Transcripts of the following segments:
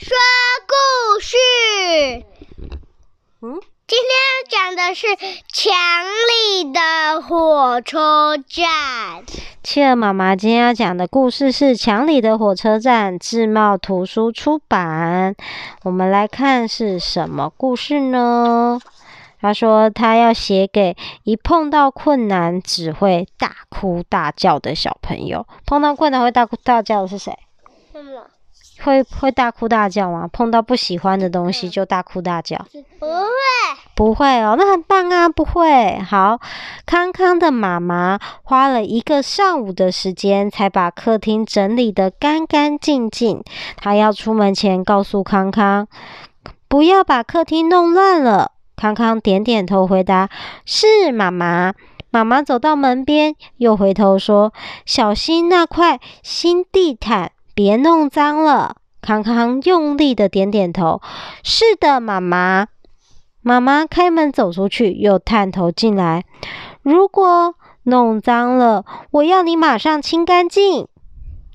说故事。嗯，今天要讲的是墙里的火车站。企鹅妈妈今天要讲的故事是《墙里的火车站》，智茂图书出版。我们来看是什么故事呢？他说他要写给一碰到困难只会大哭大叫的小朋友。碰到困难会大哭大叫的是谁？会会大哭大叫吗？碰到不喜欢的东西就大哭大叫？不会，不会哦，那很棒啊，不会。好，康康的妈妈花了一个上午的时间，才把客厅整理得干干净净。她要出门前告诉康康，不要把客厅弄乱了。康康点点头，回答：“是，妈妈。”妈妈走到门边，又回头说：“小心那块新地毯。”别弄脏了，康康用力的点点头。是的，妈妈。妈妈开门走出去，又探头进来。如果弄脏了，我要你马上清干净。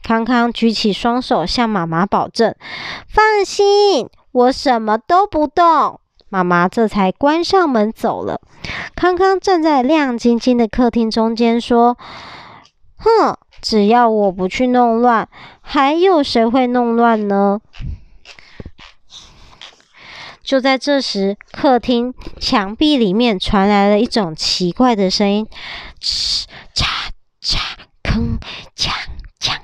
康康举起双手向妈妈保证：“放心，我什么都不动。”妈妈这才关上门走了。康康站在亮晶晶的客厅中间说：“哼。”只要我不去弄乱，还有谁会弄乱呢？就在这时，客厅墙壁里面传来了一种奇怪的声音：哧、嚓、嚓、铿、锵、锵。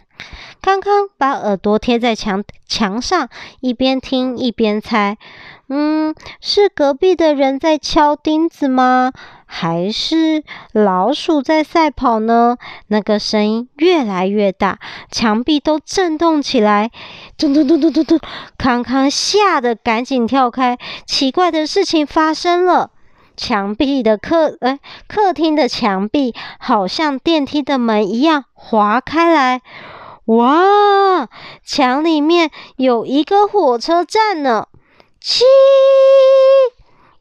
康康把耳朵贴在墙墙上，一边听一边猜。嗯，是隔壁的人在敲钉子吗？还是老鼠在赛跑呢？那个声音越来越大，墙壁都震动起来，咚咚咚咚咚咚！康康吓得赶紧跳开。奇怪的事情发生了，墙壁的客，哎，客厅的墙壁好像电梯的门一样滑开来。哇，墙里面有一个火车站呢！七，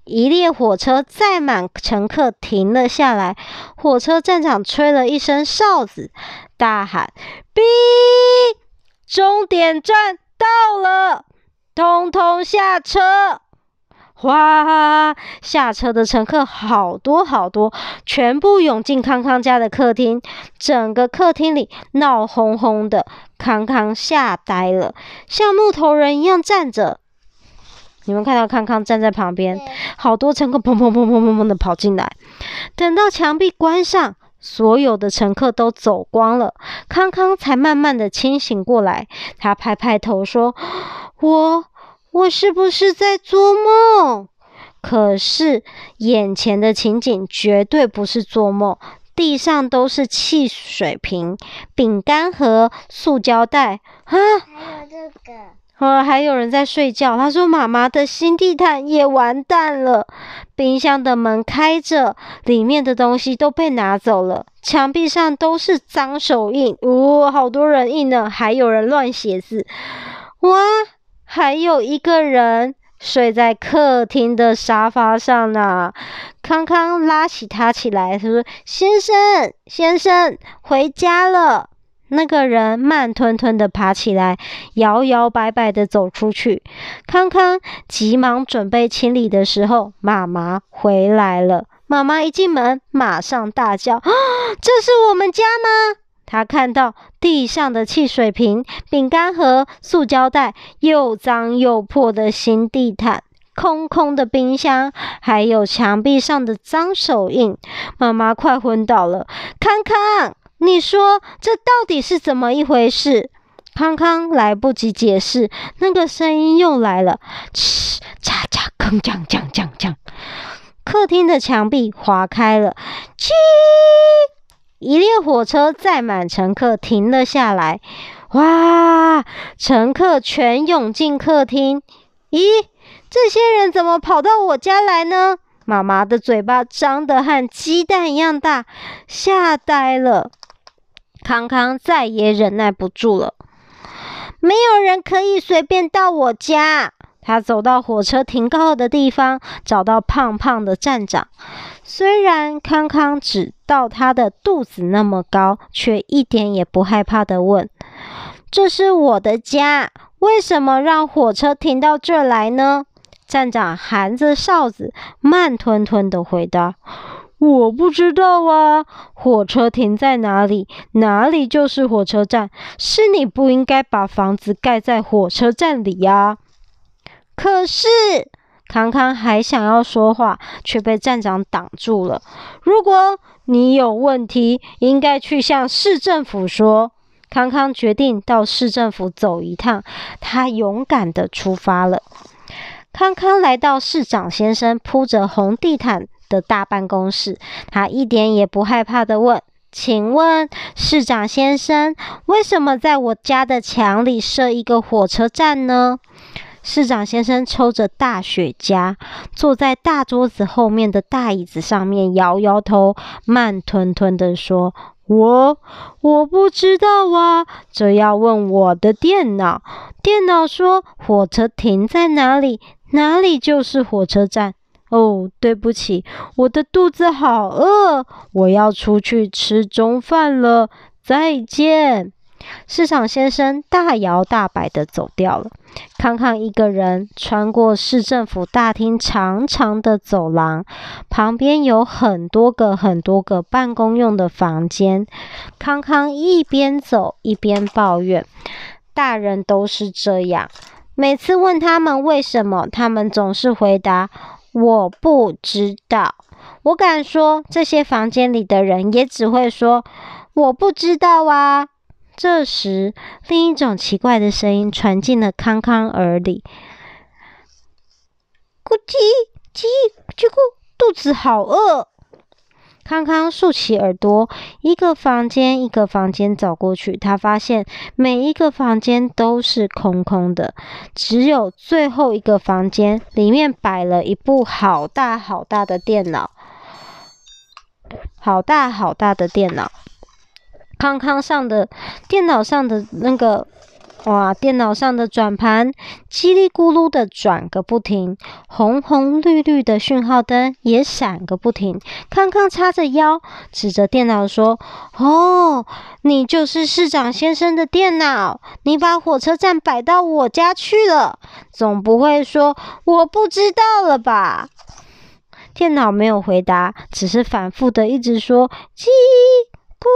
一列火车载满乘客停了下来。火车站长吹了一声哨子，大喊：“哔！终点站到了，通通下车！”哗，下车的乘客好多好多，全部涌进康康家的客厅。整个客厅里闹哄哄的，康康吓呆了，像木头人一样站着。你们看到康康站在旁边，好多乘客砰砰砰砰砰砰的跑进来。等到墙壁关上，所有的乘客都走光了，康康才慢慢的清醒过来。他拍拍头说：“我我是不是在做梦？”可是眼前的情景绝对不是做梦，地上都是汽水瓶、饼干和、塑胶袋啊，还有这个。呃，还有人在睡觉。他说：“妈妈的新地毯也完蛋了，冰箱的门开着，里面的东西都被拿走了，墙壁上都是脏手印，哦，好多人印呢，还有人乱写字。哇，还有一个人睡在客厅的沙发上呢。”康康拉起他起来，他说：“先生，先生，回家了。”那个人慢吞吞的爬起来，摇摇摆摆的走出去。康康急忙准备清理的时候，妈妈回来了。妈妈一进门，马上大叫：“啊，这是我们家吗？”她看到地上的汽水瓶、饼干盒、塑胶袋，又脏又破的新地毯，空空的冰箱，还有墙壁上的脏手印。妈妈快昏倒了。康康。你说这到底是怎么一回事？康康来不及解释，那个声音又来了，哧嚓嚓，铿锵锵锵锵，客厅的墙壁划开了，叽，一列火车载满乘客停了下来，哇，乘客全涌进客厅，咦，这些人怎么跑到我家来呢？妈妈的嘴巴张得和鸡蛋一样大，吓呆了。康康再也忍耐不住了，没有人可以随便到我家。他走到火车停靠的地方，找到胖胖的站长。虽然康康只到他的肚子那么高，却一点也不害怕地问：“这是我的家，为什么让火车停到这来呢？站长含着哨子，慢吞吞的回答：“我不知道啊，火车停在哪里，哪里就是火车站。是你不应该把房子盖在火车站里呀。”可是。康康还想要说话，却被站长挡住了。如果你有问题，应该去向市政府说。康康决定到市政府走一趟，他勇敢地出发了。康康来到市长先生铺着红地毯的大办公室，他一点也不害怕地问：“请问市长先生，为什么在我家的墙里设一个火车站呢？”市长先生抽着大雪茄，坐在大桌子后面的大椅子上面，摇摇头，慢吞吞地说：“我我不知道啊，这要问我的电脑。电脑说，火车停在哪里，哪里就是火车站。哦，对不起，我的肚子好饿，我要出去吃中饭了。再见。”市长先生大摇大摆地走掉了。康康一个人穿过市政府大厅长长的走廊，旁边有很多个很多个办公用的房间。康康一边走一边抱怨：“大人都是这样，每次问他们为什么，他们总是回答我不知道。我敢说，这些房间里的人也只会说我不知道啊。”这时，另一种奇怪的声音传进了康康耳里：“咕叽叽叽咕，肚子好饿。”康康竖起耳朵，一个房间一个房间走过去，他发现每一个房间都是空空的，只有最后一个房间里面摆了一部好大好大的电脑，好大好大的电脑。康康上的电脑上的那个，哇！电脑上的转盘叽里咕噜的转个不停，红红绿绿的讯号灯也闪个不停。康康叉着腰，指着电脑说：“哦，你就是市长先生的电脑，你把火车站摆到我家去了，总不会说我不知道了吧？”电脑没有回答，只是反复的一直说：“叽咕。”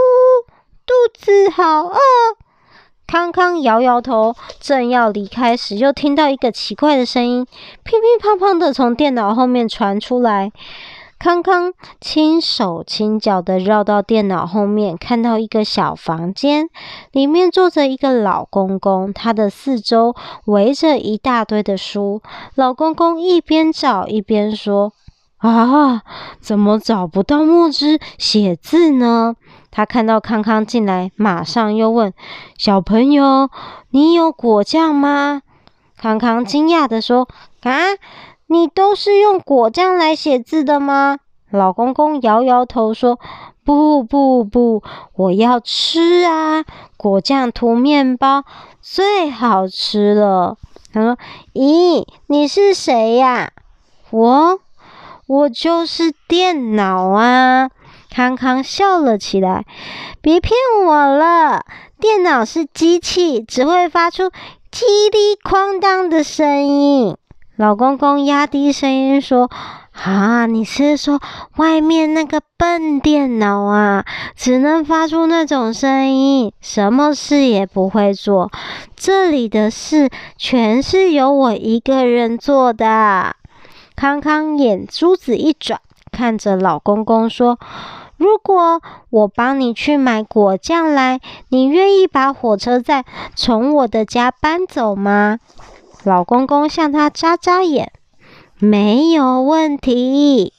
肚子好饿，康康摇摇头，正要离开时，又听到一个奇怪的声音，乒乒乓乓的从电脑后面传出来。康康轻手轻脚的绕到电脑后面，看到一个小房间，里面坐着一个老公公，他的四周围着一大堆的书。老公公一边找一边说：“啊，怎么找不到墨汁写字呢？”他看到康康进来，马上又问：“小朋友，你有果酱吗？”康康惊讶地说：“啊，你都是用果酱来写字的吗？”老公公摇摇头说：“不不不，我要吃啊！果酱涂面包最好吃了。”他说：“咦，你是谁呀？”“我，我就是电脑啊。”康康笑了起来，别骗我了，电脑是机器，只会发出叽里哐当的声音。老公公压低声音说：“啊，你是说外面那个笨电脑啊？只能发出那种声音，什么事也不会做。这里的事全是由我一个人做的。”康康眼珠子一转，看着老公公说。如果我帮你去买果酱来，你愿意把火车站从我的家搬走吗？老公公向他眨眨眼，没有问题。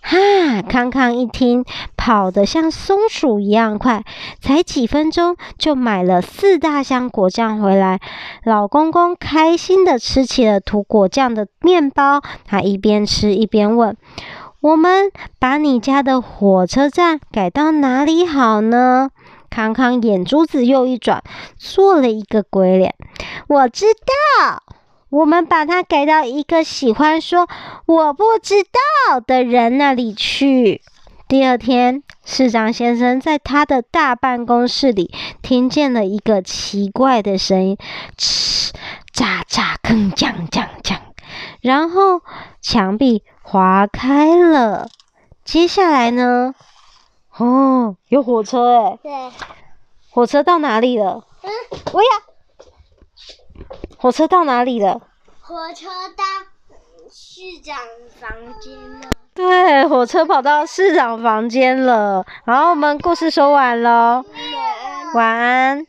哈，康康一听，跑得像松鼠一样快，才几分钟就买了四大箱果酱回来。老公公开心地吃起了涂果酱的面包，他一边吃一边问。我们把你家的火车站改到哪里好呢？康康眼珠子又一转，做了一个鬼脸。我知道，我们把它改到一个喜欢说“我不知道”的人那里去。第二天，市长先生在他的大办公室里听见了一个奇怪的声音：“哧，喳喳，铿锵锵锵，然后墙壁划开了。接下来呢？哦，有火车哎！对，火车到哪里了？嗯，我呀，火车到哪里了？火车到市长房间了。对，火车跑到市长房间了。然后我们故事说完喽，晚安。晚安。